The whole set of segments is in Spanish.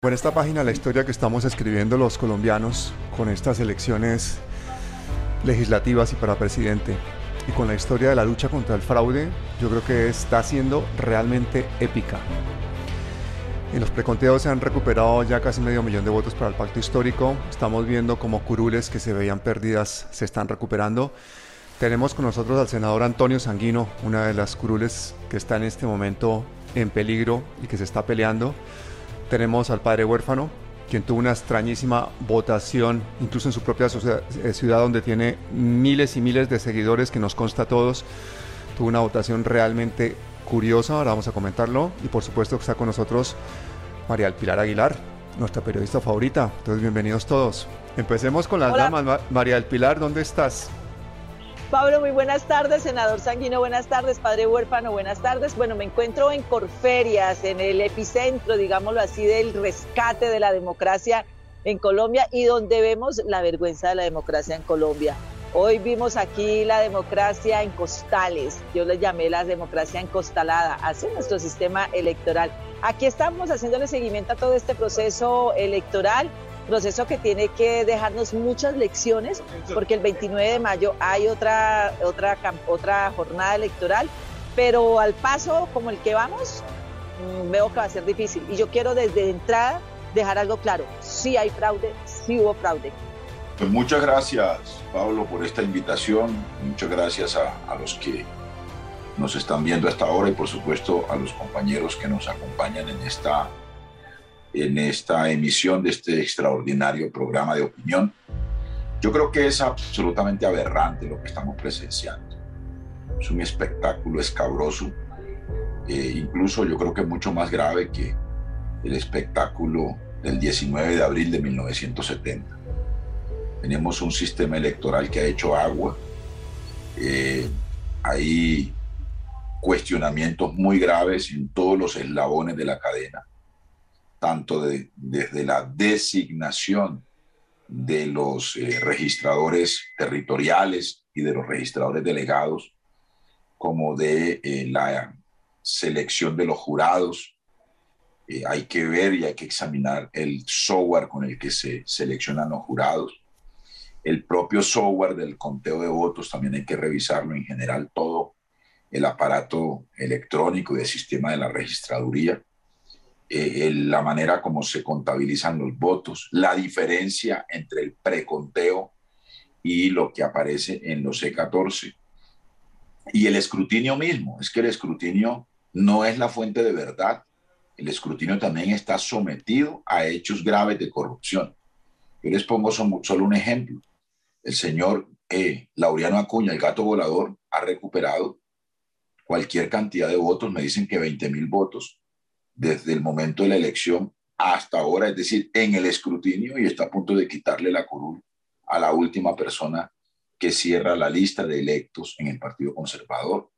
Por esta página la historia que estamos escribiendo los colombianos con estas elecciones legislativas y para presidente y con la historia de la lucha contra el fraude, yo creo que está siendo realmente épica. En los preconteos se han recuperado ya casi medio millón de votos para el pacto histórico. Estamos viendo como curules que se veían perdidas se están recuperando. Tenemos con nosotros al senador Antonio Sanguino, una de las curules que está en este momento en peligro y que se está peleando. Tenemos al padre huérfano, quien tuvo una extrañísima votación, incluso en su propia eh, ciudad donde tiene miles y miles de seguidores, que nos consta a todos. Tuvo una votación realmente curiosa, ahora vamos a comentarlo. Y por supuesto que está con nosotros María Pilar Aguilar, nuestra periodista favorita. Entonces, bienvenidos todos. Empecemos con las damas. María del Pilar, ¿dónde estás? Pablo, muy buenas tardes. Senador Sanguino, buenas tardes. Padre Huérfano, buenas tardes. Bueno, me encuentro en Corferias, en el epicentro, digámoslo así, del rescate de la democracia en Colombia y donde vemos la vergüenza de la democracia en Colombia. Hoy vimos aquí la democracia en costales, yo le llamé la democracia encostalada, hacia nuestro sistema electoral. Aquí estamos haciéndole seguimiento a todo este proceso electoral proceso que tiene que dejarnos muchas lecciones, porque el 29 de mayo hay otra, otra, otra jornada electoral, pero al paso como el que vamos, mm, veo que va a ser difícil. Y yo quiero desde entrada dejar algo claro, sí hay fraude, sí hubo fraude. Pues muchas gracias, Pablo, por esta invitación. Muchas gracias a, a los que nos están viendo hasta ahora y por supuesto a los compañeros que nos acompañan en esta en esta emisión de este extraordinario programa de opinión. Yo creo que es absolutamente aberrante lo que estamos presenciando. Es un espectáculo escabroso, eh, incluso yo creo que mucho más grave que el espectáculo del 19 de abril de 1970. Tenemos un sistema electoral que ha hecho agua. Eh, hay cuestionamientos muy graves en todos los eslabones de la cadena tanto desde la designación de los eh, registradores territoriales y de los registradores delegados, como de eh, la selección de los jurados. Eh, hay que ver y hay que examinar el software con el que se seleccionan los jurados. El propio software del conteo de votos también hay que revisarlo en general, todo el aparato electrónico y el sistema de la registraduría eh, la manera como se contabilizan los votos, la diferencia entre el preconteo y lo que aparece en los C14. Y el escrutinio mismo, es que el escrutinio no es la fuente de verdad, el escrutinio también está sometido a hechos graves de corrupción. Yo les pongo solo un ejemplo. El señor eh, Laureano Acuña, el gato volador, ha recuperado cualquier cantidad de votos, me dicen que 20 mil votos, desde el momento de la elección hasta ahora, es decir, en el escrutinio y está a punto de quitarle la curul a la última persona que cierra la lista de electos en el Partido Conservador.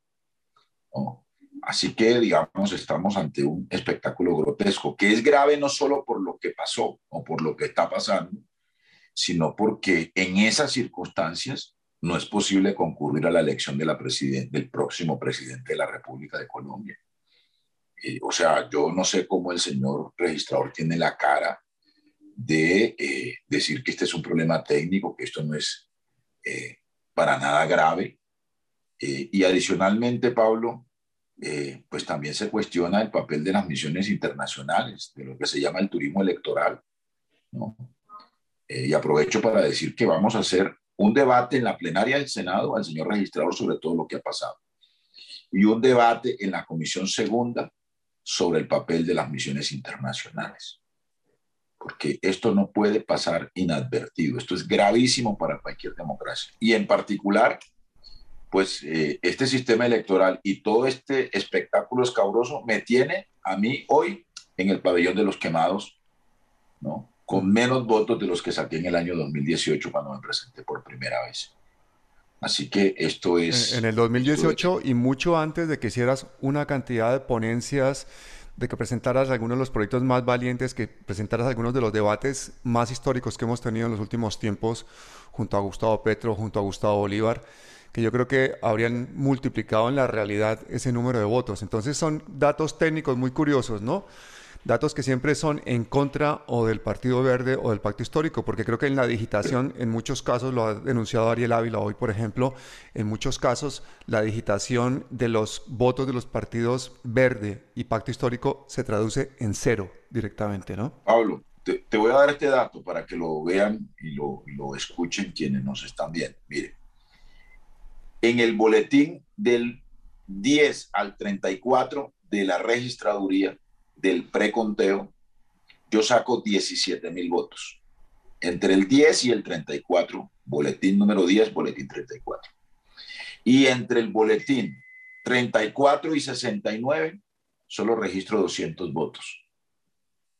Así que, digamos, estamos ante un espectáculo grotesco, que es grave no solo por lo que pasó o por lo que está pasando, sino porque en esas circunstancias no es posible concurrir a la elección del próximo presidente de la República de Colombia. Eh, o sea, yo no sé cómo el señor registrador tiene la cara de eh, decir que este es un problema técnico, que esto no es eh, para nada grave. y adicionalmente, Pablo, pues también se cuestiona el papel de las misiones internacionales, de lo que se llama el turismo electoral. ¿no? y aprovecho para decir que vamos a hacer un debate en la plenaria del Senado al señor registrador sobre todo lo que ha pasado. Y un debate en la comisión segunda sobre el papel de las misiones internacionales. Porque esto no puede pasar inadvertido. Esto es gravísimo para cualquier democracia. Y en particular, pues eh, este sistema electoral y todo este espectáculo escabroso me tiene a mí hoy en el pabellón de los quemados, ¿no? Con menos votos de los que saqué en el año 2018 cuando me presenté por primera vez. Así que esto es... En el 2018 y mucho antes de que hicieras una cantidad de ponencias, de que presentaras algunos de los proyectos más valientes, que presentaras algunos de los debates más históricos que hemos tenido en los últimos tiempos junto a Gustavo Petro, junto a Gustavo Bolívar, que yo creo que habrían multiplicado en la realidad ese número de votos. Entonces son datos técnicos muy curiosos, ¿no? Datos que siempre son en contra o del Partido Verde o del Pacto Histórico, porque creo que en la digitación, en muchos casos, lo ha denunciado Ariel Ávila hoy, por ejemplo, en muchos casos la digitación de los votos de los partidos Verde y Pacto Histórico se traduce en cero directamente, ¿no? Pablo, te, voy a dar este dato para que lo vean y lo, y lo escuchen quienes nos están viendo. Mire, en el boletín del 10 al 34 de la registraduría del preconteo, yo saco 17 mil votos. Entre el 10 y el 34, boletín número 10, boletín 34. Y entre el boletín 34 y 69, solo registro 200 votos.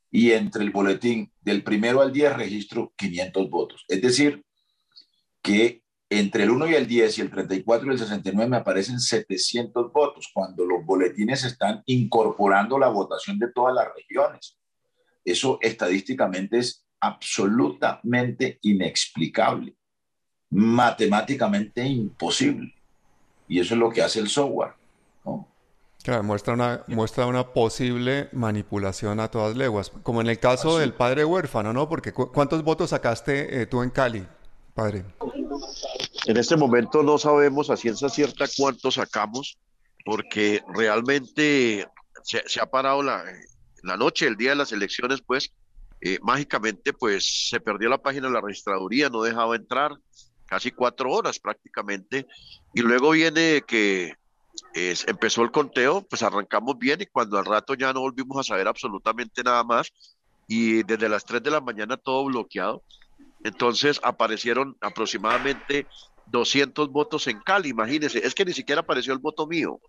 Y entre el boletín del primero al 10 registro 500 votos. Es decir, que entre el 1 y el 10 y el 34 y el 69 me aparecen 700 votos, cuando los boletines están incorporando la votación de todas las regiones. Eso estadísticamente es absolutamente inexplicable, matemáticamente imposible. Y eso es lo que hace el software. Claro, muestra una, muestra una posible manipulación a todas leguas, como en el caso del padre huérfano, ¿no? Porque ¿cuántos votos sacaste eh, tú en Cali, padre? En este momento no sabemos a ciencia cierta cuánto sacamos, porque realmente se, ha parado la, la, noche, el día de las elecciones, pues eh, mágicamente pues se perdió la página de la registraduría, no dejaba entrar casi cuatro horas prácticamente, y luego viene que empezó el conteo, pues arrancamos bien y cuando al rato ya no volvimos a saber absolutamente nada más, y desde las 3 de la mañana todo bloqueado. Entonces aparecieron aproximadamente 200 votos en Cali, imagínense, es que ni siquiera apareció el voto mío.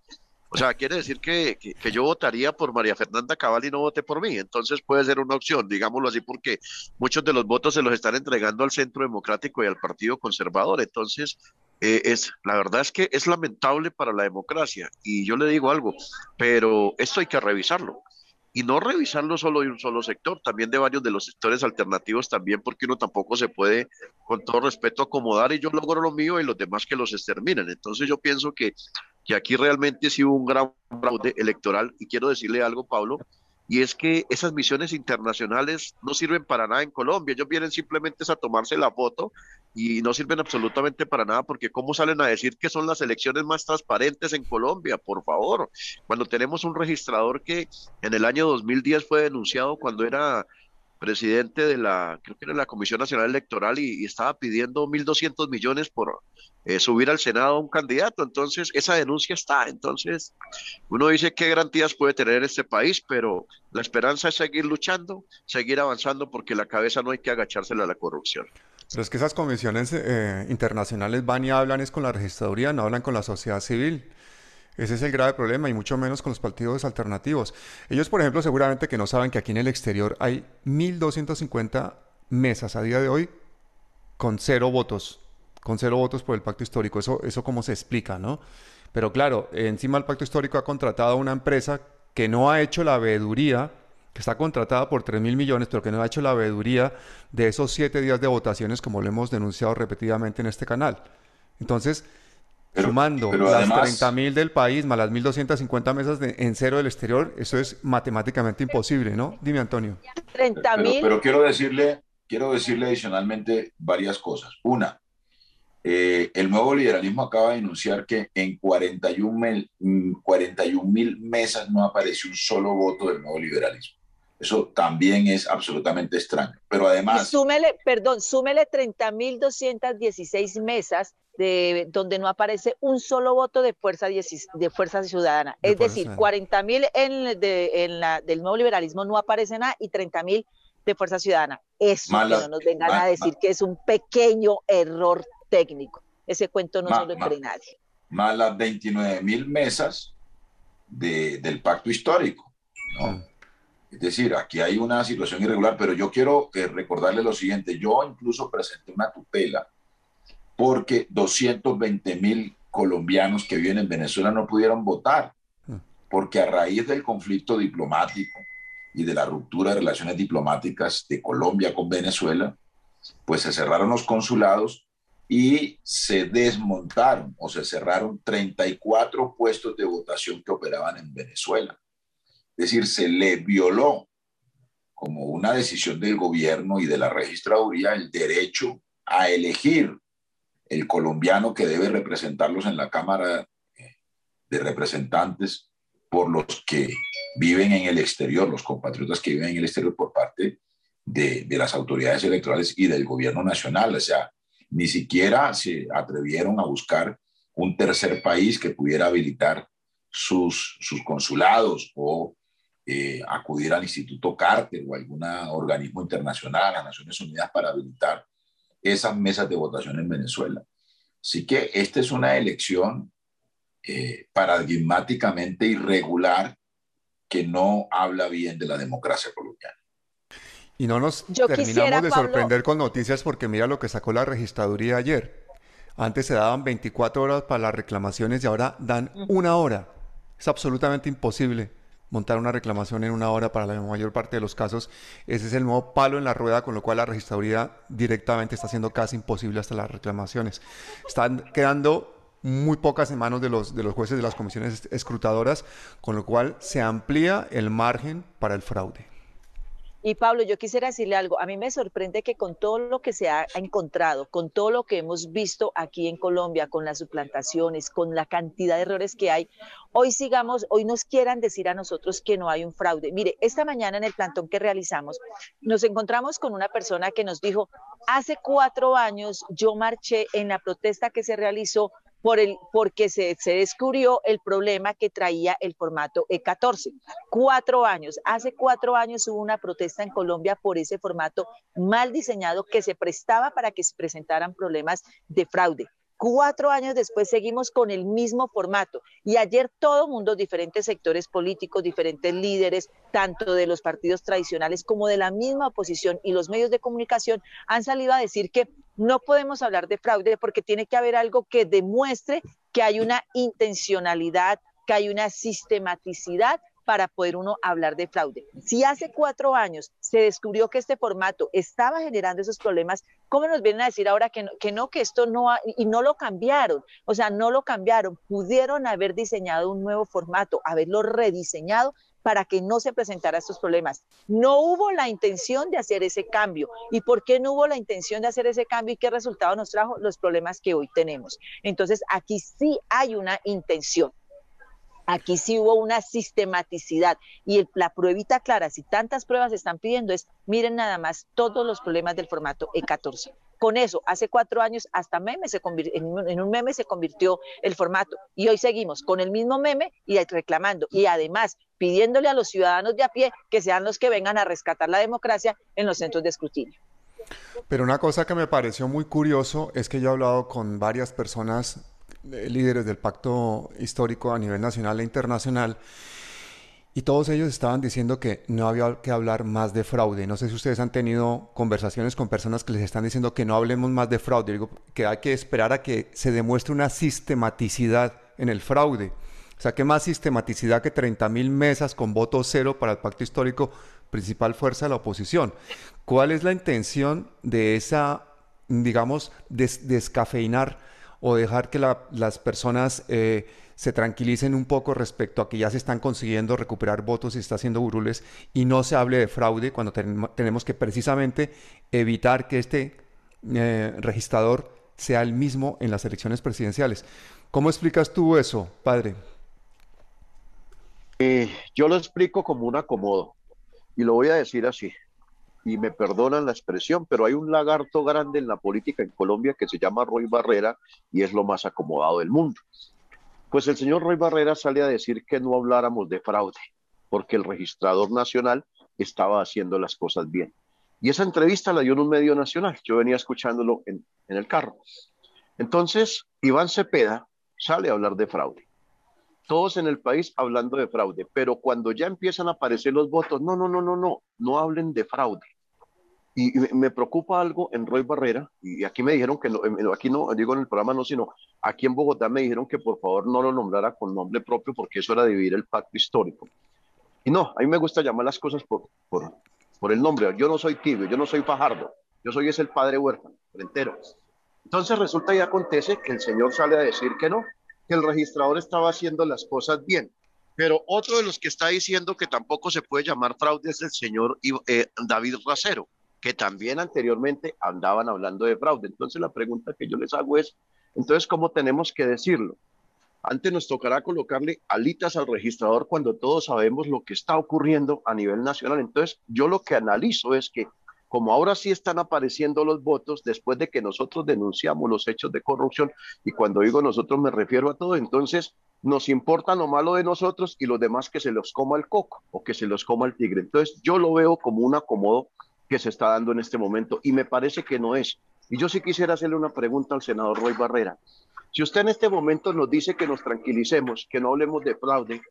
O sea, quiere decir que, que, yo votaría por María Fernanda Cabal y no voté por mí. Entonces puede ser una opción, digámoslo así, porque muchos de los votos se los están entregando al Centro Democrático y al Partido Conservador. Entonces, eh, es, la verdad es que es lamentable para la democracia. Y yo le digo algo, pero esto hay que revisarlo y no revisarlo solo de un solo sector, también de varios de los sectores alternativos también, porque uno tampoco se puede, con todo respeto, acomodar y yo logro lo mío y los demás que los exterminen. Entonces yo pienso que, que aquí realmente sí hubo un gran fraude electoral y quiero decirle algo, Pablo, y es que esas misiones internacionales no sirven para nada en Colombia, ellos vienen simplemente a tomarse la foto y no sirven absolutamente para nada porque cómo salen a decir que son las elecciones más transparentes en Colombia, por favor, cuando tenemos un registrador que en el año 2010 fue denunciado cuando era presidente de la, creo que era la Comisión Nacional Electoral y, estaba pidiendo 1.200 millones por eh, subir al Senado a un candidato. Entonces, esa denuncia está. Entonces, uno dice qué garantías puede tener este país, pero la esperanza es seguir luchando, seguir avanzando, porque la cabeza no hay que agachársela a la corrupción. Pero es que esas comisiones eh, internacionales van y hablan es con la registraduría, no hablan con la sociedad civil. Ese es el grave problema y mucho menos con los partidos alternativos. Ellos, por ejemplo, seguramente que no saben que aquí en el exterior hay 1.250 mesas a día de hoy con cero votos, con cero votos por el pacto histórico. Eso, eso cómo se explica, ¿no? Pero claro, encima el pacto histórico ha contratado a una empresa que no ha hecho la veeduría que está contratada por 3 mil millones, pero que no ha hecho la veeduría de esos siete días de votaciones, como lo hemos denunciado repetidamente en este canal. Entonces, sumando las 30 mil del país más las 1.250 mesas de, en cero del exterior, eso es matemáticamente imposible, ¿no? Dime, Antonio. 30 mil. Pero, quiero decirle, quiero decirle adicionalmente varias cosas. Una, eh, el nuevo liberalismo acaba de denunciar que en 41 mil mesas no apareció un solo voto del nuevo liberalismo. Eso también es absolutamente extraño. Pero además... súmele, perdón, súmele 30.216 mesas de, donde no aparece un solo voto de Fuerza, de fuerza Ciudadana. es decir, 40.000 en, en la, del nuevo liberalismo no aparece nada y 30.000 de Fuerza Ciudadana. Eso que no nos vengan a decir que es un pequeño error técnico. Ese cuento no se lo cree nadie. Más las 29.000 mesas del pacto histórico. ¿no? Mm. Es decir, aquí hay una situación irregular, pero yo quiero eh, recordarle lo siguiente. Yo incluso presenté una tutela porque 220 mil colombianos que viven en Venezuela no pudieron votar, mm. porque a raíz del conflicto diplomático y de la ruptura de relaciones diplomáticas de Colombia con Venezuela, pues se cerraron los consulados y se desmontaron o se cerraron 34 puestos de votación que operaban en Venezuela. Es decir, se le violó como una decisión del gobierno y de la registraduría el derecho a elegir el colombiano que debe representarlos en la Cámara de Representantes por los que viven en el exterior, los compatriotas que viven en el exterior por parte de, de las autoridades electorales y del gobierno nacional. O sea, ni siquiera se atrevieron a buscar un tercer país que pudiera habilitar sus, sus consulados o eh, acudir al Instituto Carter o algún organismo internacional, a Naciones Unidas, para habilitar esas mesas de votación en Venezuela. Así que esta es una elección eh, paradigmáticamente irregular que no habla bien de la democracia colombiana. Y no nos terminamos de sorprender con noticias porque mira lo que sacó la registraduría ayer. Antes se daban 24 horas para las reclamaciones y ahora dan una hora. Es absolutamente imposible montar una reclamación en una hora para la mayor parte de los casos. Ese es el nuevo palo en la rueda, con lo cual la registraduría directamente está haciendo casi imposible hasta las reclamaciones. Están quedando muy pocas en manos de los, de los jueces de las comisiones escrutadoras, con lo cual se amplía el margen para el fraude. Y Pablo, yo quisiera decirle algo. A mí me sorprende que con todo lo que se ha encontrado, con todo lo que hemos visto aquí en Colombia, con las suplantaciones, con la cantidad de errores que hay, hoy sigamos, hoy nos quieran decir a nosotros que no hay un fraude. Mire, esta mañana en el plantón que realizamos, nos encontramos con una persona que nos dijo, hace cuatro años yo marché en la protesta que se realizó por el, porque se, se, descubrió el problema que traía el formato E14. Cuatro años, hace cuatro años hubo una protesta en Colombia por ese formato mal diseñado que se prestaba para que se presentaran problemas de fraude. Cuatro años después seguimos con el mismo formato y ayer todo mundo, diferentes sectores políticos, diferentes líderes, tanto de los partidos tradicionales como de la misma oposición y los medios de comunicación han salido a decir que no podemos hablar de fraude porque tiene que haber algo que demuestre que hay una intencionalidad, que hay una sistematicidad para poder uno hablar de fraude. Si hace cuatro años se descubrió que este formato estaba generando esos problemas, ¿cómo nos vienen a decir ahora que no, que, esto no, y no lo cambiaron? O sea, no lo cambiaron, pudieron haber diseñado un nuevo formato, haberlo rediseñado para que no se presentara estos problemas. No hubo la intención de hacer ese cambio. ¿Y por qué no hubo la intención de hacer ese cambio y qué resultado nos trajo? Los problemas que hoy tenemos. Entonces, aquí sí hay una intención. Aquí sí hubo una sistematicidad y la pruebita clara, si tantas pruebas están pidiendo, es miren nada más todos los problemas del formato E14. Con eso, hace cuatro años hasta meme se en, en un meme se convirtió el formato y hoy seguimos con el mismo meme y reclamando y además pidiéndole a los ciudadanos de a pie que sean los que vengan a rescatar la democracia en los centros de escrutinio. Pero una cosa que me pareció muy curioso es que yo he hablado con varias personas líderes del pacto histórico a nivel nacional e internacional. Y todos ellos estaban diciendo que no había que hablar más de fraude. No sé si ustedes han tenido conversaciones con personas que les están diciendo que no hablemos más de fraude. Digo que hay que esperar a que se demuestre una sistematicidad en el fraude. O sea, que más sistematicidad que 30 mil mesas con voto cero para el pacto histórico, principal fuerza de la oposición. ¿Cuál es la intención de esa, digamos, descafeinar? o dejar que las personas eh, se tranquilicen un poco respecto a que ya se están consiguiendo recuperar votos y está haciendo burules y no se hable de fraude cuando tenemos que precisamente evitar que este eh, registrador sea el mismo en las elecciones presidenciales. ¿Cómo explicas tú eso, padre? Eh, yo lo explico como un acomodo y lo voy a decir así y me perdonan la expresión, pero hay un lagarto grande en la política en Colombia que se llama Roy Barrera y es lo más acomodado del mundo. Pues el señor Roy Barrera sale a decir que no habláramos de fraude, porque el registrador nacional estaba haciendo las cosas bien. Y esa entrevista la dio en un medio nacional, yo venía escuchándolo en, en el carro. Entonces, Iván Cepeda sale a hablar de fraude todos en el país hablando de fraude, pero cuando ya empiezan a aparecer los votos, no, no, no, no, no, no hablen de fraude. Y me preocupa algo en Roy Barrera, y aquí me dijeron que no, aquí no, digo en el programa no, sino aquí en Bogotá me dijeron que por favor no lo nombrara con nombre propio porque eso era dividir el pacto histórico. Y no, a mí me gusta llamar las cosas por, por, por el nombre. Yo no soy tibio, yo no soy fajardo, yo soy es el padre huérfano, entero. Entonces resulta y acontece que el señor sale a decir que no, que el registrador estaba haciendo las cosas bien. Pero otro de los que está diciendo que tampoco se puede llamar fraude es el señor eh, David Racero, que también anteriormente andaban hablando de fraude. Entonces la pregunta que yo les hago es, entonces, ¿cómo tenemos que decirlo? Antes nos tocará colocarle alitas al registrador cuando todos sabemos lo que está ocurriendo a nivel nacional. Entonces, yo lo que analizo es que como ahora sí están apareciendo los votos después de que nosotros denunciamos los hechos de corrupción, y cuando digo nosotros me refiero a todo, entonces nos importa lo malo de nosotros y los demás que se los coma el coco o que se los coma el tigre. Entonces yo lo veo como un acomodo que se está dando en este momento y me parece que no es. Y yo sí quisiera hacerle una pregunta al senador Roy Barrera. Si usted en este momento nos dice que nos tranquilicemos, que no hablemos de fraude,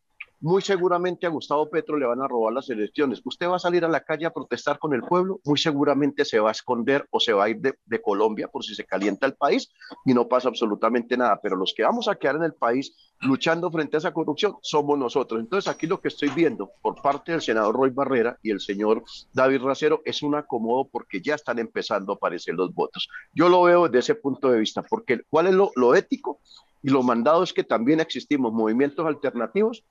muy seguramente a Gustavo Petro le van a robar las elecciones. Usted va a salir a la calle a protestar con el pueblo, muy seguramente se va a esconder o se va a ir de, Colombia por si se calienta el país y no pasa absolutamente nada. Pero los que vamos a quedar en el país luchando frente a esa corrupción somos nosotros. Entonces aquí lo que estoy viendo por parte del senador Roy Barrera y el señor David Racero es un acomodo porque ya están empezando a aparecer los votos. Yo lo veo desde ese punto de vista, porque ¿cuál es lo, lo ético? Y lo mandado es que también existimos movimientos alternativos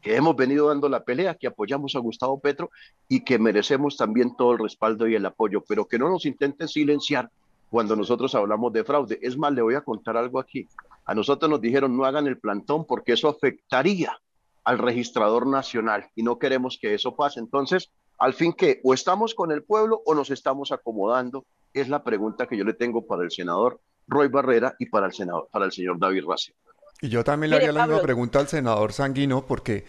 que hemos venido dando la pelea, que apoyamos a Gustavo Petro y que merecemos también todo el respaldo y el apoyo, pero que no nos intenten silenciar cuando nosotros hablamos de fraude. Es más, le voy a contar algo aquí. A nosotros nos dijeron no hagan el plantón porque eso afectaría al registrador nacional y no queremos que eso pase. Entonces, al fin que o estamos con el pueblo o nos estamos acomodando, es la pregunta que yo le tengo para el senador Roy Barrera y para el senador, para el señor David Racio. Y yo también le haría la misma pregunta al senador Sanguino, porque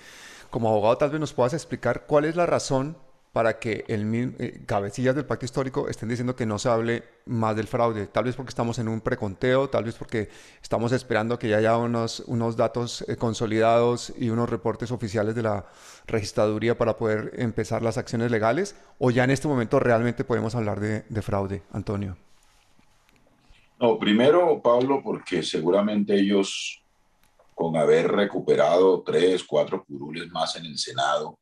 como abogado tal vez nos puedas explicar cuál es la razón para que el eh, cabecillas del pacto histórico estén diciendo que no se hable más del fraude. Tal vez porque estamos en un preconteo, tal vez porque estamos esperando que ya haya unos, unos datos eh, consolidados y unos reportes oficiales de la registraduría para poder empezar las acciones legales, o ya en este momento realmente podemos hablar de, de fraude, Antonio. No, primero, Pablo, porque seguramente ellos con haber recuperado tres, cuatro curules más en el Senado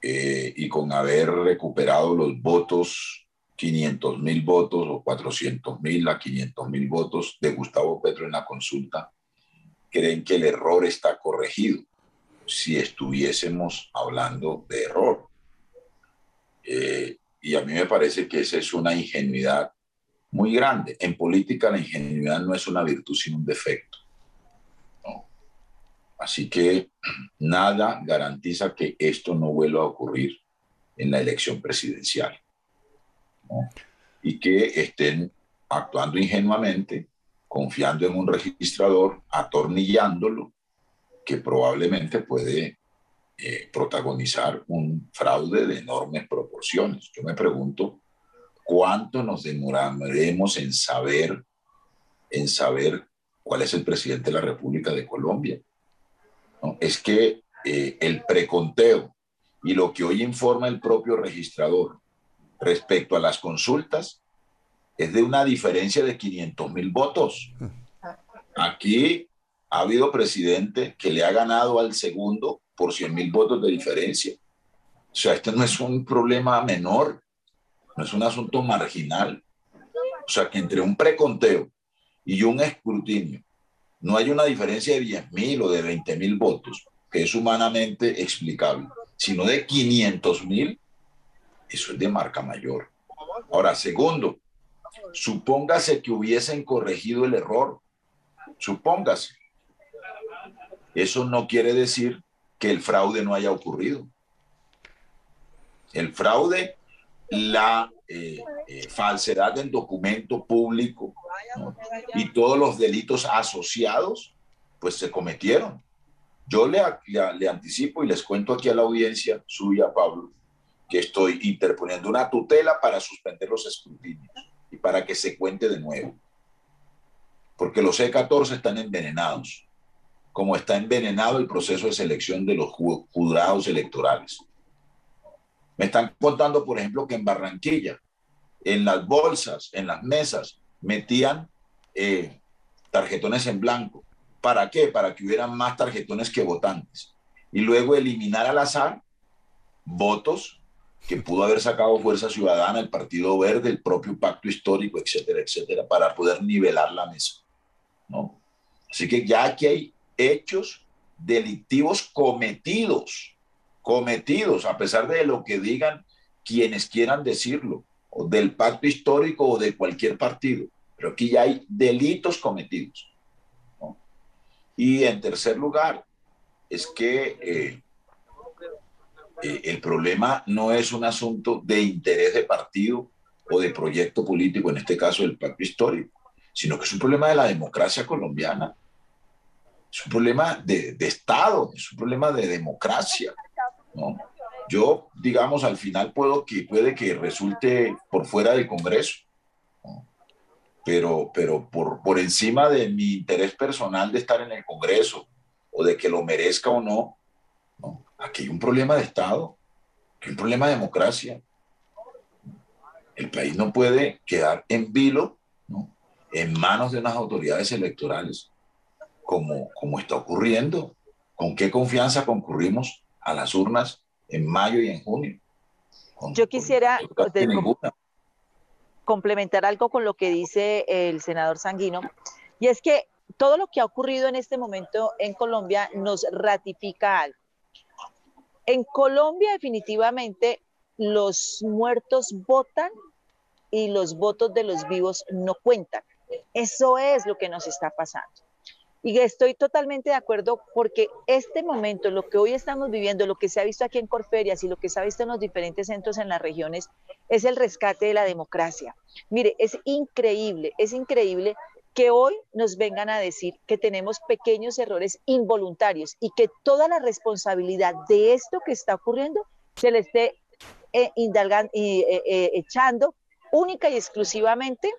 eh, y con haber recuperado los votos, 500 mil votos o 400 mil a 500 mil votos de Gustavo Petro en la consulta, creen que el error está corregido si estuviésemos hablando de error. Eh, y a mí me parece que esa es una ingenuidad muy grande. En política la ingenuidad no es una virtud, sino un defecto. Así que nada garantiza que esto no vuelva a ocurrir en la elección presidencial. Y que estén actuando ingenuamente, confiando en un registrador, atornillándolo, que probablemente puede eh, protagonizar un fraude de enormes proporciones. Yo me pregunto cuánto nos demoraremos en saber, en saber cuál es el presidente de la República de Colombia es que eh, el preconteo y lo que hoy informa el propio registrador respecto a las consultas es de una diferencia de 500 mil votos. Aquí ha habido presidente que le ha ganado al segundo por 100 mil votos de diferencia. O sea, este no es un problema menor, no es un asunto marginal. O sea, que entre un preconteo y un escrutinio no hay una diferencia de 10 mil o de 20 mil votos, que es humanamente explicable, sino de 500 mil, eso es de marca mayor. Ahora, segundo, supóngase que hubiesen corregido el error, supóngase. Eso no quiere decir que el fraude no haya ocurrido. El fraude, la eh, eh, falsedad del documento público y todos los delitos asociados, pues se cometieron. Yo le, le, anticipo y les cuento aquí a la audiencia suya, Pablo, que estoy interponiendo una tutela para suspender los escrutinios y para que se cuente de nuevo. Porque los C14 están envenenados, como está envenenado el proceso de selección de los jurados electorales. Me están contando, por ejemplo, que en Barranquilla, en las bolsas, en las mesas, metían eh, tarjetones en blanco. ¿Para qué? Para que hubieran más tarjetones que votantes. Y luego eliminar al azar votos que pudo haber sacado Fuerza Ciudadana, el Partido Verde, el propio Pacto Histórico, etcétera, etcétera, para poder nivelar la mesa. ¿no? Así que ya aquí hay hechos delictivos cometidos, cometidos, a pesar de lo que digan quienes quieran decirlo, o del pacto histórico o de cualquier partido. Pero aquí ya hay delitos cometidos. Y en tercer lugar, es que eh, eh, el problema no es un asunto de interés de partido o de proyecto político, en este caso del pacto histórico, sino que es un problema de la democracia colombiana. Es un problema de, de Estado, es un problema de democracia. ¿no? Yo, digamos, al final puedo que, puede que resulte por fuera del Congreso, pero, pero por, por encima de mi interés personal de estar en el Congreso o de que lo merezca o no, aquí hay un problema de Estado, hay un problema de democracia. El país no puede quedar en vilo, en manos de unas autoridades electorales, como, como está ocurriendo. ¿Con qué confianza concurrimos a las urnas en mayo y en junio? Yo quisiera complementar algo con lo que dice el senador Sanguino, y es que todo lo que ha ocurrido en este momento en Colombia nos ratifica algo. En Colombia definitivamente los muertos votan y los votos de los vivos no cuentan. Eso es lo que nos está pasando. Y estoy totalmente de acuerdo porque este momento, lo que hoy estamos viviendo, lo que se ha visto aquí en Corferias y lo que se ha visto en los diferentes centros en las regiones, es el rescate de la democracia. Mire, es increíble, es increíble que hoy nos vengan a decir que tenemos pequeños errores involuntarios y que toda la responsabilidad de esto que está ocurriendo se le esté eh, eh, eh, echando única y exclusivamente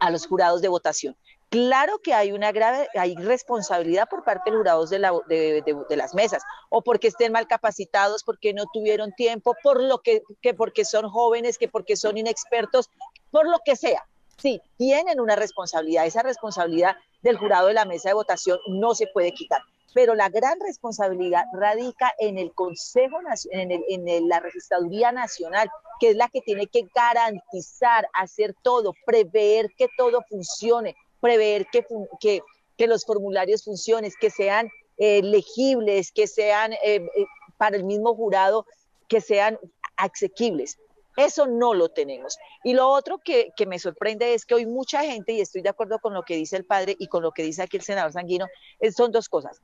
a los jurados de votación. Claro que hay una grave, hay responsabilidad por parte de los jurados de, de, las mesas, o porque estén mal capacitados, porque no tuvieron tiempo, por lo que, que porque son jóvenes, que porque son inexpertos, por lo que sea. Sí, tienen una responsabilidad. Esa responsabilidad del jurado de la mesa de votación no se puede quitar. Pero la gran responsabilidad radica en el Consejo en, en la Registraduría Nacional, que es la que tiene que garantizar, hacer todo, prever que todo funcione, prever que, que, que los formularios funcionen, que sean eh, legibles, que sean eh, eh, para el mismo jurado, que sean asequibles. Eso no lo tenemos. Y lo otro que, que, me sorprende es que hoy mucha gente, y estoy de acuerdo con lo que dice el padre y con lo que dice aquí el senador Sanguino, son dos cosas.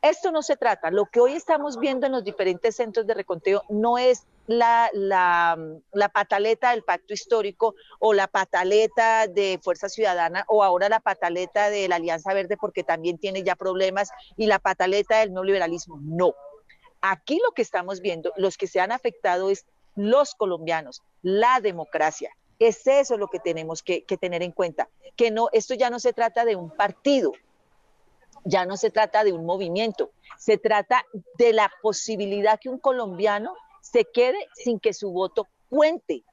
Esto no se trata, lo que hoy estamos viendo en los diferentes centros de reconteo no es la, la, pataleta del pacto histórico o la pataleta de Fuerza Ciudadana o ahora la pataleta de la Alianza Verde porque también tiene ya problemas y la pataleta del neoliberalismo. No. Aquí lo que estamos viendo, los que se han afectado es los colombianos, la democracia. Es eso lo que tenemos que, que tener en cuenta, que no, esto ya no se trata de un partido, ya no se trata de un movimiento, se trata de la posibilidad que un colombiano se quede sin que su voto cuente.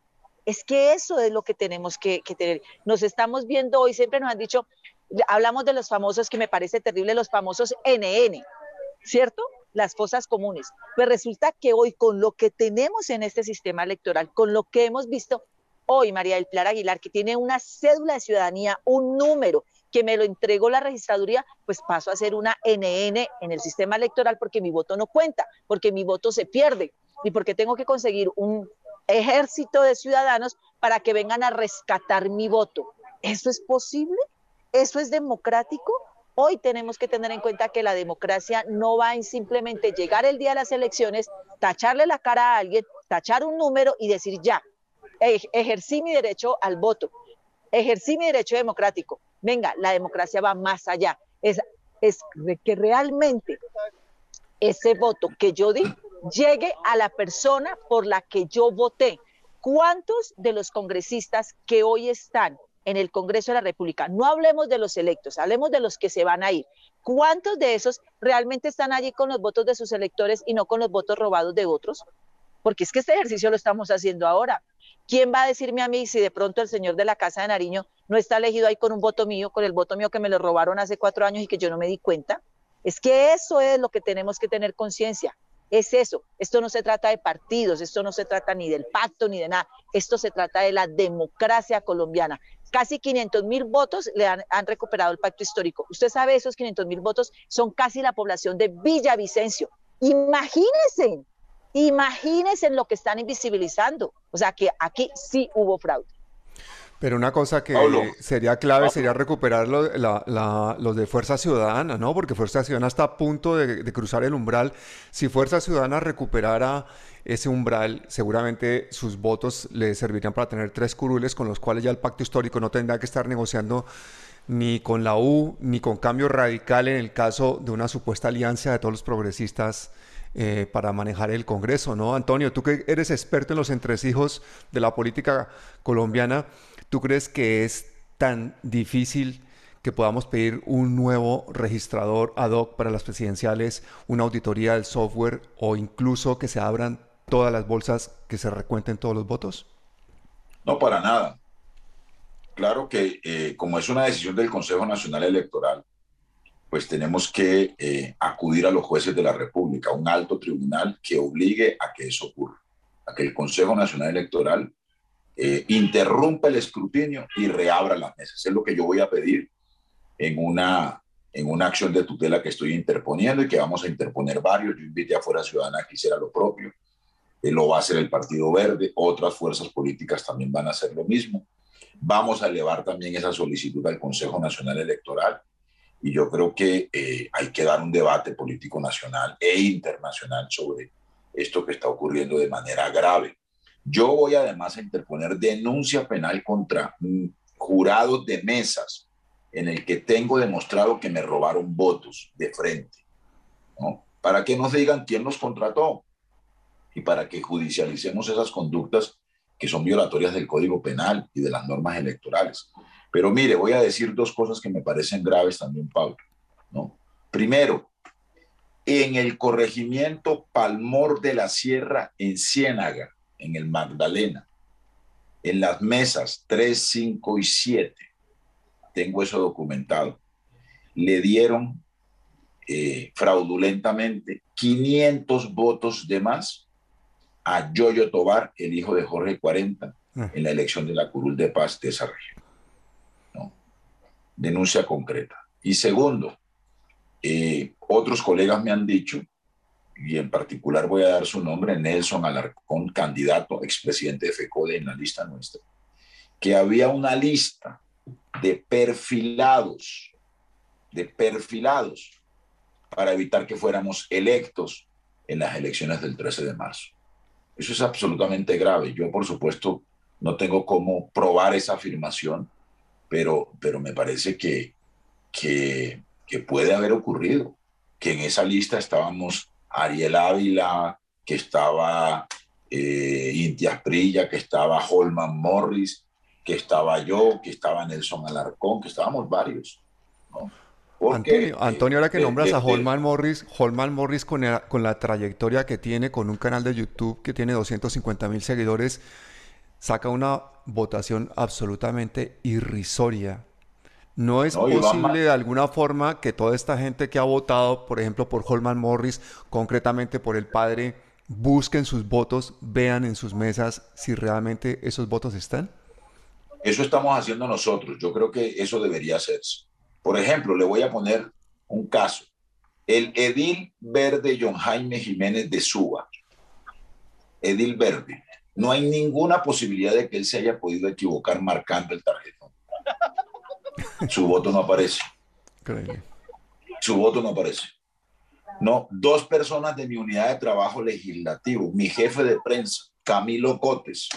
Es que eso es lo que tenemos que, tener. Nos estamos viendo hoy, siempre nos han dicho, hablamos de los famosos, que me parece terrible, los famosos NN, ¿cierto? Las fosas comunes. Pues resulta que hoy con lo que tenemos en este sistema electoral, con lo que hemos visto hoy, María del Pilar Aguilar, que tiene una cédula de ciudadanía, un número, que me lo entregó la registraduría, pues paso a ser una NN en el sistema electoral porque mi voto no cuenta, porque mi voto se pierde y porque tengo que conseguir un ejército de ciudadanos para que vengan a rescatar mi voto. ¿Eso es posible? ¿Eso es democrático? Hoy tenemos que tener en cuenta que la democracia no va en simplemente llegar el día de las elecciones, tacharle la cara a alguien, tachar un número y decir ya, ejercí mi derecho al voto, ejercí mi derecho democrático. Venga, la democracia va más allá. Es, es que realmente ese voto que yo di llegue a la persona por la que yo voté. ¿Cuántos de los congresistas que hoy están en el Congreso de la República, no hablemos de los electos, hablemos de los que se van a ir, ¿cuántos de esos realmente están allí con los votos de sus electores y no con los votos robados de otros? Porque es que este ejercicio lo estamos haciendo ahora. ¿Quién va a decirme a mí si de pronto el señor de la Casa de Nariño no está elegido ahí con un voto mío, con el voto mío que me lo robaron hace cuatro años y que yo no me di cuenta? Es que eso es lo que tenemos que tener conciencia es eso. Esto no se trata de partidos, esto no se trata ni del pacto ni de nada. Esto se trata de la democracia colombiana. casi 500 mil votos le han, recuperado el pacto histórico. Usted sabe, esos 500 mil votos son casi la población de Villavicencio. Imagínense, imagínense lo que están invisibilizando. O sea que aquí sí hubo fraude. Pero una cosa que sería clave sería recuperar los de Fuerza Ciudadana, ¿no? Porque Fuerza Ciudadana está a punto de, cruzar el umbral. Si Fuerza Ciudadana recuperara ese umbral, seguramente sus votos le servirían para tener tres curules con los cuales ya el pacto histórico no tendrá que estar negociando ni con la U ni con cambio radical en el caso de una supuesta alianza de todos los progresistas eh, para manejar el Congreso, ¿no? Antonio, tú que eres experto en los entresijos de la política colombiana, ¿Tú crees que es tan difícil que podamos pedir un nuevo registrador ad hoc para las presidenciales, una auditoría del software o incluso que se abran todas las bolsas, que se recuenten todos los votos? No, para nada. Claro que eh, como es una decisión del Consejo Nacional Electoral, pues tenemos que eh, acudir a los jueces de la República, un alto tribunal que obligue a que eso ocurra, a que el Consejo Nacional Electoral eh, interrumpa el escrutinio y reabra las mesas. Es lo que yo voy a pedir en una, en una acción de tutela que estoy interponiendo y que vamos a interponer varios. Yo invité a Fuera Ciudadana que hiciera lo propio. Eh, lo va a hacer el Partido Verde. Otras fuerzas políticas también van a hacer lo mismo. Vamos a elevar también esa solicitud al Consejo Nacional Electoral. Y yo creo que eh, hay que dar un debate político nacional e internacional sobre esto que está ocurriendo de manera grave. Yo voy además a interponer denuncia penal contra jurados de mesas en el que tengo demostrado que me robaron votos de frente, ¿no? Para que nos digan quién los contrató y para que judicialicemos esas conductas que son violatorias del Código Penal y de las normas electorales. Pero mire, voy a decir dos cosas que me parecen graves también, Pablo, ¿no? Primero, en el corregimiento Palmor de la Sierra, en Ciénaga, en el Magdalena, en las mesas 3, 5 y 7, tengo eso documentado, le dieron eh, fraudulentamente 500 votos de más a Yoyo Tobar, el hijo de Jorge 40, ah. en la elección de la curul de paz de esa región. Denuncia concreta. Y segundo, eh, otros colegas me han dicho y en particular voy a dar su nombre, Nelson Alarcón, candidato, expresidente de FECODE en la lista nuestra, que había una lista de perfilados, de perfilados, para evitar que fuéramos electos en las elecciones del 13 de marzo. Eso es absolutamente grave. Yo, por supuesto, no tengo cómo probar esa afirmación, pero, pero me parece que, que, que puede haber ocurrido, que en esa lista estábamos Ariel Ávila, que estaba eh, Inti que estaba Holman Morris, que estaba yo, que estaba Nelson Alarcón, que estábamos varios. Antonio, ahora que nombras a Holman Morris, Holman Morris con, con la trayectoria que tiene, con un canal de YouTube que tiene 250 mil seguidores, saca una votación absolutamente irrisoria ¿No es posible de alguna forma que toda esta gente que ha votado, por ejemplo, por Holman Morris, concretamente por el padre, busquen sus votos, vean en sus mesas si realmente esos votos están? Eso estamos haciendo nosotros. Yo creo que eso debería hacerse. Por ejemplo, le voy a poner un caso. El Edil Verde John Jaime Jiménez de Suba. Edil Verde. No hay ninguna posibilidad de que él se haya podido equivocar marcando el tarjetón. Su voto no aparece. Su voto no aparece. No, dos personas de mi unidad de trabajo legislativo, mi jefe de prensa, Camilo Cotes,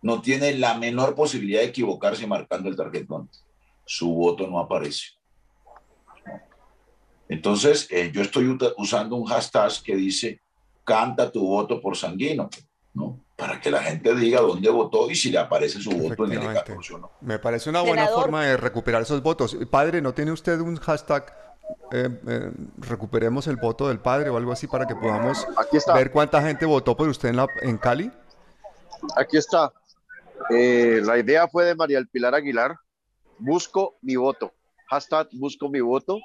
no tiene la menor posibilidad de equivocarse marcando el tarjetón. Su voto no aparece. Entonces, eh, yo estoy usando un hashtag que dice, canta tu voto por sanguino, ¿no? Para que la gente diga dónde votó y si le aparece su voto en el 14 o no. Me parece una buena forma de recuperar esos votos. Padre, ¿no tiene usted un hashtag eh, eh, recuperemos el voto del padre o algo así para que podamos ver cuánta gente votó por usted en, la, en Cali? Aquí está. Eh, la idea fue de María El Pilar Aguilar. Busco mi voto. Hashtag busco mi voto.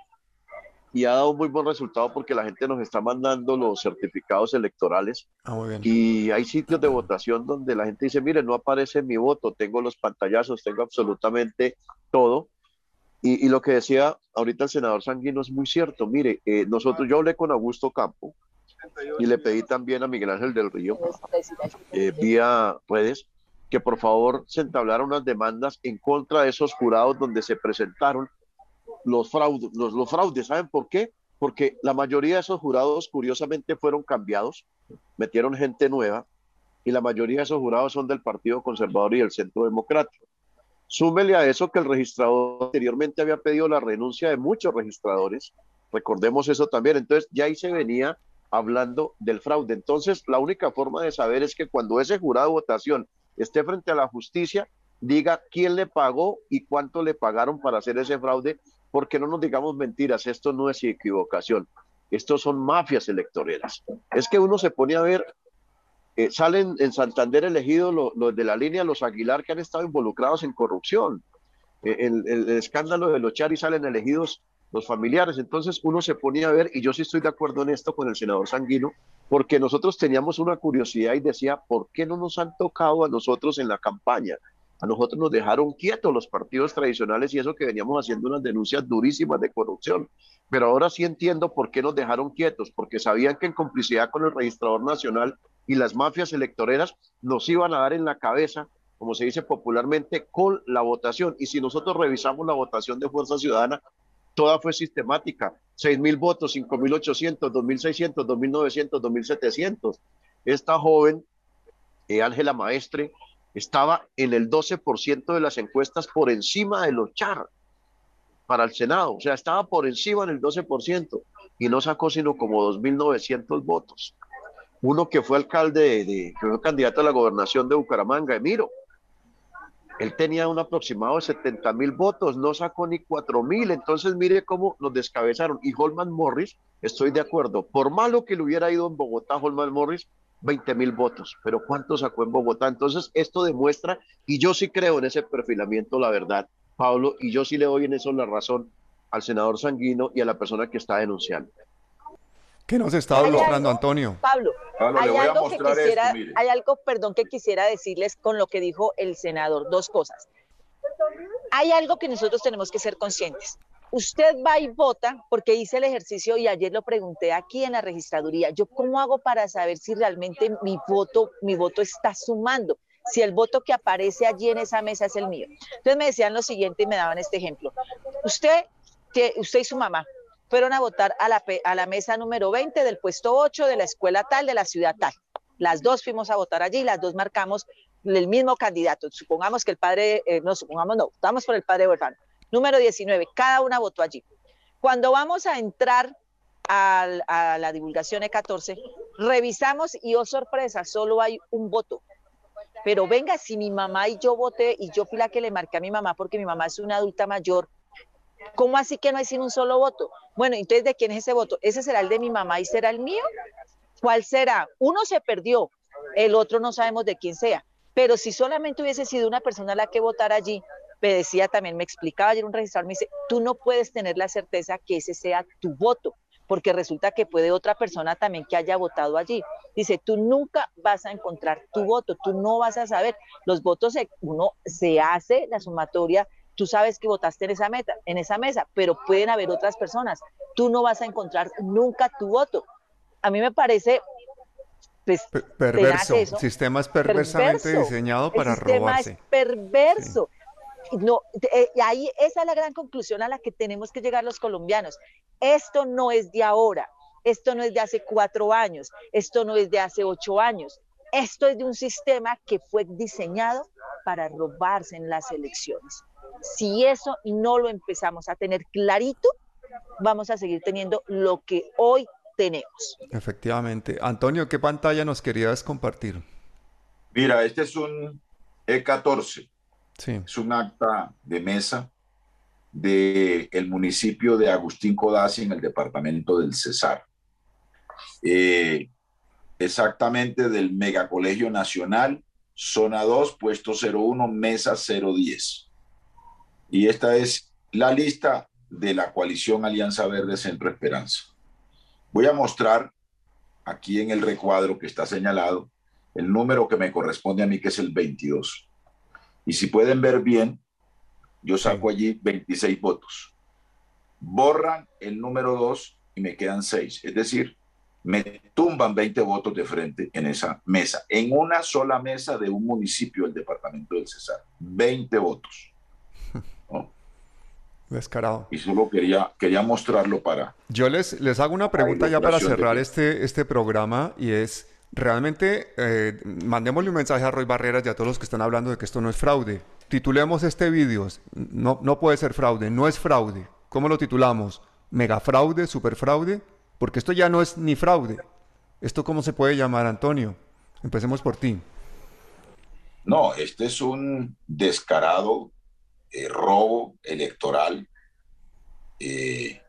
Y ha dado muy buen resultado porque la gente nos está mandando los certificados electorales. Ah, muy bien. Y hay sitios de votación donde la gente dice, mire, no aparece mi voto, tengo los pantallazos, tengo absolutamente todo. Y, lo que decía ahorita el senador Sanguino es muy cierto. Mire, eh, nosotros, yo hablé con Augusto Campo y le pedí también a Miguel Ángel del Río, eh, vía redes, que por favor se entablaran unas demandas en contra de esos jurados donde se presentaron los fraudes. Los, fraudes, ¿saben por qué? Porque la mayoría de esos jurados, curiosamente, fueron cambiados, metieron gente nueva, y la mayoría de esos jurados son del Partido Conservador y del Centro Democrático. Súmele a eso que el registrador anteriormente había pedido la renuncia de muchos registradores. Recordemos eso también. Entonces ya ahí se venía hablando del fraude. Entonces la única forma de saber es que cuando ese jurado de votación esté frente a la justicia, diga quién le pagó y cuánto le pagaron para hacer ese fraude, porque no nos digamos mentiras, esto no es equivocación, estos son mafias electoreras. Es que uno se pone a ver eh, salen en Santander elegidos los, de la línea, los Aguilar, que han estado involucrados en corrupción. Eh, el, escándalo de los Chari salen elegidos los familiares. Entonces uno se ponía a ver, y yo sí estoy de acuerdo en esto con el senador Sanguino, porque nosotros teníamos una curiosidad y decía, ¿por qué no nos han tocado a nosotros en la campaña? A nosotros nos dejaron quietos los partidos tradicionales y eso que veníamos haciendo unas denuncias durísimas de corrupción. Pero ahora sí entiendo por qué nos dejaron quietos, porque sabían que en complicidad con el registrador nacional y las mafias electoreras nos iban a dar en la cabeza, como se dice popularmente, con la votación. Y si nosotros revisamos la votación de Fuerza Ciudadana, toda fue sistemática. 6 mil votos, 5 mil 800, 2 mil 600, 2 mil 900, 2 mil 700. Esta joven, eh, Ángela Maestre, estaba en el 12% de las encuestas por encima de los char para el Senado. O sea, estaba por encima del 12% y no sacó sino como 2.900 votos uno que fue alcalde, de, que fue candidato a la gobernación de Bucaramanga, Emiro. Él tenía un aproximado de 70 mil votos, no sacó ni 4 mil, entonces mire cómo nos descabezaron. Y Holman Morris, estoy de acuerdo, por malo que le hubiera ido en Bogotá, Holman Morris, 20 mil votos, pero ¿cuánto sacó en Bogotá? Entonces esto demuestra, y yo sí creo en ese perfilamiento, la verdad, Pablo, y yo sí le doy en eso la razón al senador Sanguino y a la persona que está denunciando. ¿Qué nos está mostrando Antonio? Pablo, hay algo que quisiera, hay algo, perdón, que quisiera decirles con lo que dijo el senador. Dos cosas. Hay algo que nosotros tenemos que ser conscientes. Usted va y vota porque hice el ejercicio y ayer lo pregunté aquí en la registraduría. Yo cómo hago para saber si realmente mi voto, mi voto está sumando, si el voto que aparece allí en esa mesa es el mío. Entonces me decían lo siguiente y me daban este ejemplo. Usted, que usted y su mamá fueron a votar a la, mesa número 20 del puesto 8 de la escuela tal de la ciudad tal. Las dos fuimos a votar allí, las dos marcamos el mismo candidato. Supongamos que el padre, eh, no, supongamos no, votamos por el padre huérfano. Número 19, cada una votó allí. Cuando vamos a entrar a, la divulgación E14, revisamos y, oh sorpresa, solo hay un voto. Pero venga, si mi mamá y yo voté y yo fui la que le marqué a mi mamá porque mi mamá es una adulta mayor, ¿Cómo así que no hay sino un solo voto? Bueno, entonces, ¿de quién es ese voto? ¿Ese será el de mi mamá y será el mío? ¿Cuál será? Uno se perdió, el otro no sabemos de quién sea. Pero si solamente hubiese sido una persona la que votara allí, me decía también, me explicaba ayer un registrador, me dice, tú no puedes tener la certeza que ese sea tu voto, porque resulta que puede otra persona también que haya votado allí. Dice, tú nunca vas a encontrar tu voto, tú no vas a saber. Los votos, uno se hace la sumatoria tú sabes que votaste en esa meta, en esa mesa, pero pueden haber otras personas. Tú no vas a encontrar nunca tu voto. A mí me parece pues, perverso. El sistema es perversamente diseñado para robarse. Es perverso. No, eh, ahí esa es la gran conclusión a la que tenemos que llegar los colombianos. Esto no es de ahora, esto no es de hace cuatro años, esto no es de hace ocho años, esto es de un sistema que fue diseñado para robarse en las elecciones. Si eso no lo empezamos a tener clarito, vamos a seguir teniendo lo que hoy tenemos. Efectivamente. Antonio, ¿qué pantalla nos querías compartir? Mira, este es un E14. Sí. Es un acta de mesa del el municipio de Agustín Codazzi en el departamento del Cesar. Eh, exactamente del Megacolegio Nacional, zona 2, puesto 01, mesa 010 y esta es la lista de la coalición Alianza Verde Centro Esperanza. Voy a mostrar aquí en el recuadro que está señalado el número que me corresponde a mí, que es el 22. Y si pueden ver bien, yo saco allí 26 votos. Borran el número 2 y me quedan 6. Es decir, me tumban 20 votos de frente en esa mesa, en una sola mesa de un municipio del departamento del Cesar. 20 votos. Descarado. Y solo quería, quería mostrarlo para... Yo les, les hago una pregunta ya para cerrar este, este programa y es, realmente, eh, mandémosle un mensaje a Roy Barreras y a todos los que están hablando de que esto no es fraude. Titulemos este vídeo, no, no puede ser fraude, no es fraude. ¿Cómo lo titulamos? ¿Mega fraude, super fraude? Porque esto ya no es ni fraude. ¿Esto cómo se puede llamar, Antonio? Empecemos por ti. No, este es un descarado eh, robo electoral eh,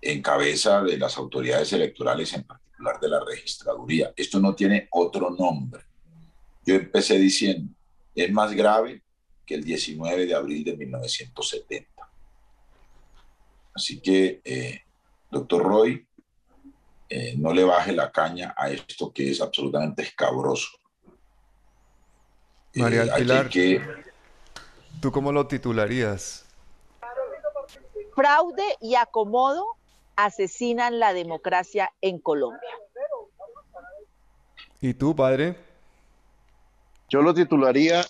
en cabeza de las autoridades electorales, en particular de la registraduría. Esto no tiene otro nombre. Yo empecé diciendo, es más grave que el 19 de abril de 1970. Así que, eh, doctor Roy, no le baje la caña a esto que es absolutamente escabroso. María Pilar. que ¿Tú cómo lo titularías? Fraude y acomodo asesinan la democracia en Colombia. ¿Y tú, padre? Yo lo titularía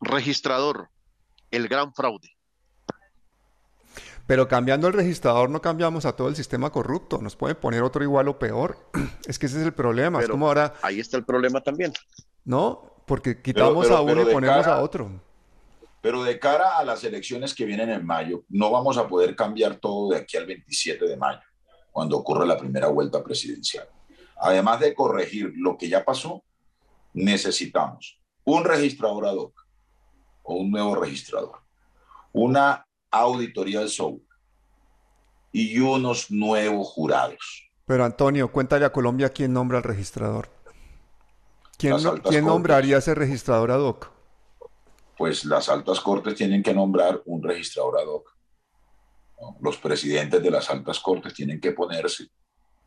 registrador, el gran fraude. Pero cambiando el registrador no cambiamos a todo el sistema corrupto. Nos puede poner otro igual o peor. Es que ese es el problema. es como ahora. Ahí está el problema también. No, porque quitamos a uno y ponemos a otro. Pero de cara a las elecciones que vienen en mayo, no vamos a poder cambiar todo de aquí al 27 de mayo, cuando ocurre la primera vuelta presidencial. Además de corregir lo que ya pasó, necesitamos un registrador ad hoc o un nuevo registrador, una auditoría del software y unos nuevos jurados. Pero Antonio, cuéntale a Colombia quién nombra al registrador. ¿Quién, ¿quién nombraría ese registrador ad hoc? Pues las altas cortes tienen que nombrar un registrador ad hoc. Los presidentes de las altas cortes tienen que ponerse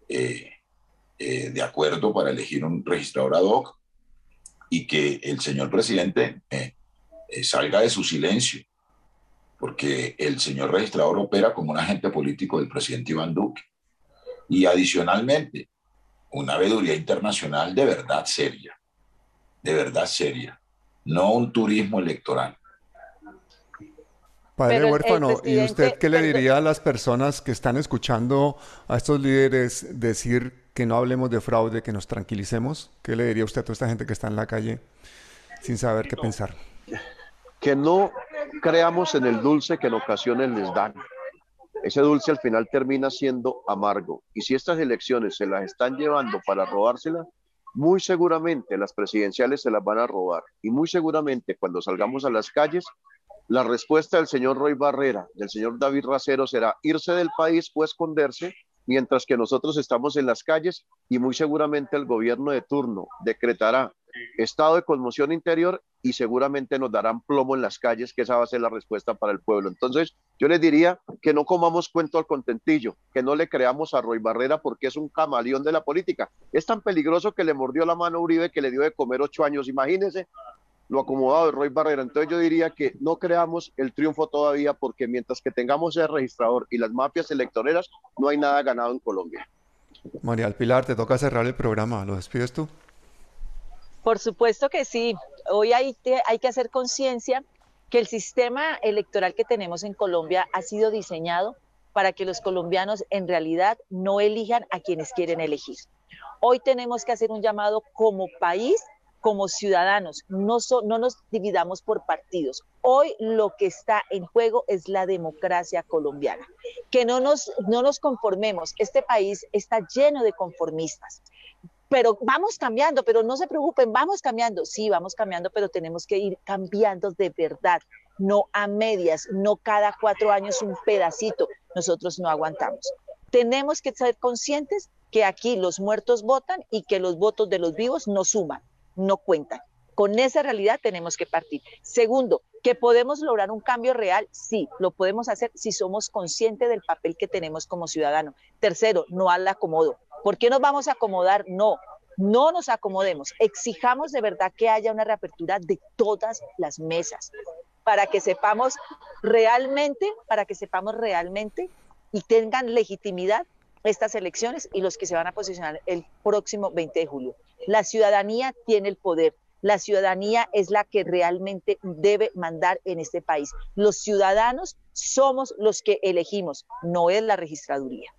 eh, eh, de acuerdo para elegir un registrador ad hoc y que el señor presidente eh, salga de su silencio, porque el señor registrador opera como un agente político del presidente Iván Duque. Y adicionalmente, una veeduría internacional de verdad seria, de verdad seria no un turismo electoral. Padre huérfano, ¿y usted qué le diría a las personas que están escuchando a estos líderes decir que no hablemos de fraude, que nos tranquilicemos? ¿Qué le diría usted a toda esta gente que está en la calle sin saber qué pensar? Que no creamos en el dulce que en ocasiones les dan. Ese dulce al final termina siendo amargo. Y si estas elecciones se las están llevando para robársela, muy seguramente las presidenciales se las van a robar y muy seguramente cuando salgamos a las calles, la respuesta del señor Roy Barrera, del señor David Racero será irse del país o esconderse mientras que nosotros estamos en las calles y muy seguramente el gobierno de turno decretará estado de conmoción interior y seguramente nos darán plomo en las calles, que esa va a ser la respuesta para el pueblo. Entonces, yo les diría que no comamos cuento al contentillo, que no le creamos a Roy Barrera porque es un camaleón de la política. Es tan peligroso que le mordió la mano a Uribe que le dio de comer ocho años. Imagínense lo acomodado de Roy Barrera. Entonces yo diría que no creamos el triunfo todavía porque mientras que tengamos el registrador y las mafias electoreras, no hay nada ganado en Colombia. María Pilar, te toca cerrar el programa. ¿Lo despides tú? Por supuesto que sí. Hoy hay, hay que hacer conciencia que el sistema electoral que tenemos en Colombia ha sido diseñado para que los colombianos en realidad no elijan a quienes quieren elegir. Hoy tenemos que hacer un llamado como país, como ciudadanos, no, no nos dividamos por partidos. Hoy lo que está en juego es la democracia colombiana. Que no nos, no nos conformemos. Este país está lleno de conformistas pero vamos cambiando, pero no se preocupen, vamos cambiando. Sí, vamos cambiando, pero tenemos que ir cambiando de verdad, no a medias, no cada cuatro años un pedacito. Nosotros no aguantamos. Tenemos que ser conscientes que aquí los muertos votan y que los votos de los vivos no suman, no cuentan. Con esa realidad tenemos que partir. Segundo, que podemos lograr un cambio real, sí, lo podemos hacer si somos conscientes del papel que tenemos como ciudadano. Tercero, no al acomodo. ¿Por qué nos vamos a acomodar? No, no nos acomodemos. Exijamos de verdad que haya una reapertura de todas las mesas para que sepamos realmente, para que sepamos realmente y tengan legitimidad estas elecciones y los que se van a posicionar el próximo 20 de julio. La ciudadanía tiene el poder, la ciudadanía es la que realmente debe mandar en este país. Los ciudadanos somos los que elegimos, no es la registraduría.